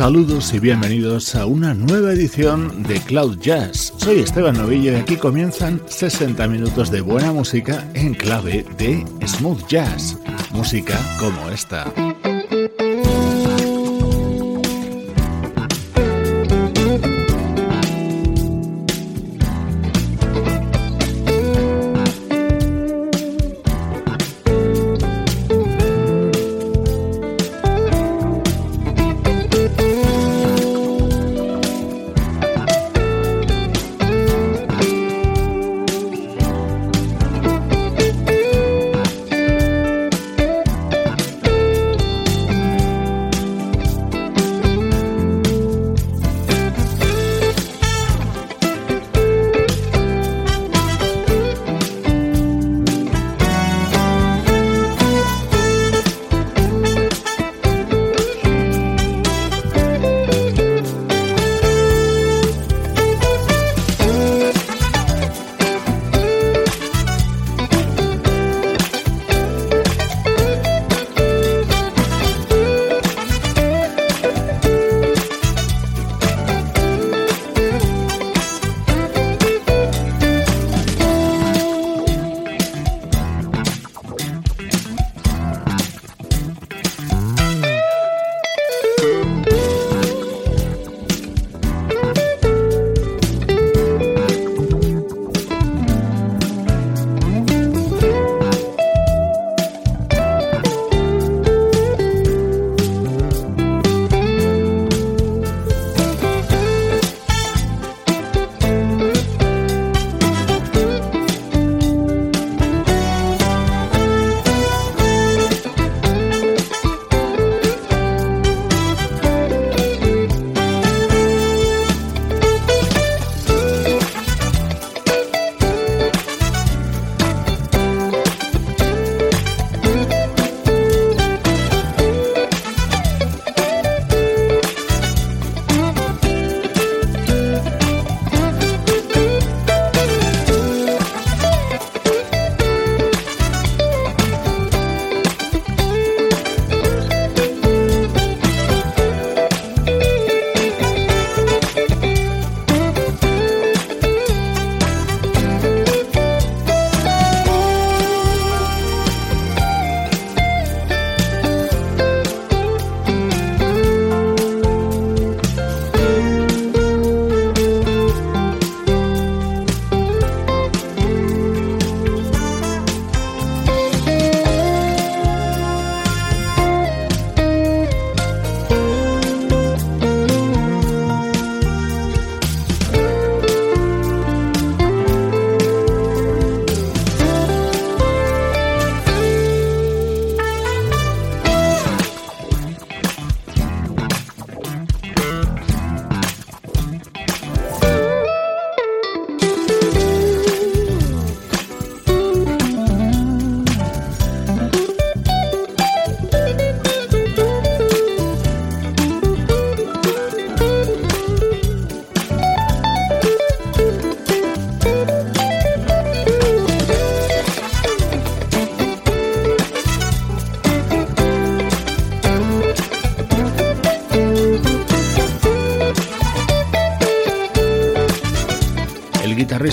Saludos y bienvenidos a una nueva edición de Cloud Jazz. Soy Esteban Novillo y aquí comienzan 60 minutos de buena música en clave de smooth jazz. Música como esta.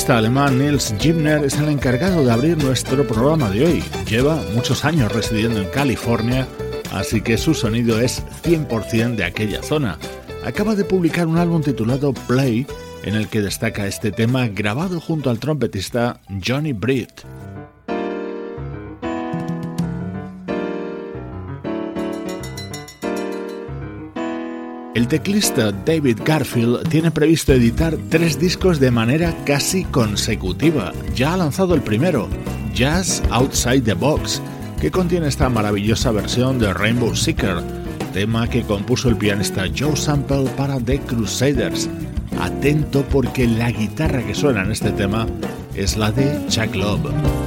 Alemán Nils Gimner es el encargado de abrir nuestro programa de hoy. Lleva muchos años residiendo en California, así que su sonido es 100% de aquella zona. Acaba de publicar un álbum titulado Play, en el que destaca este tema grabado junto al trompetista Johnny Britt. El teclista David Garfield tiene previsto editar tres discos de manera casi consecutiva. Ya ha lanzado el primero, Jazz Outside the Box, que contiene esta maravillosa versión de Rainbow Seeker, tema que compuso el pianista Joe Sample para The Crusaders. Atento porque la guitarra que suena en este tema es la de Chuck Love.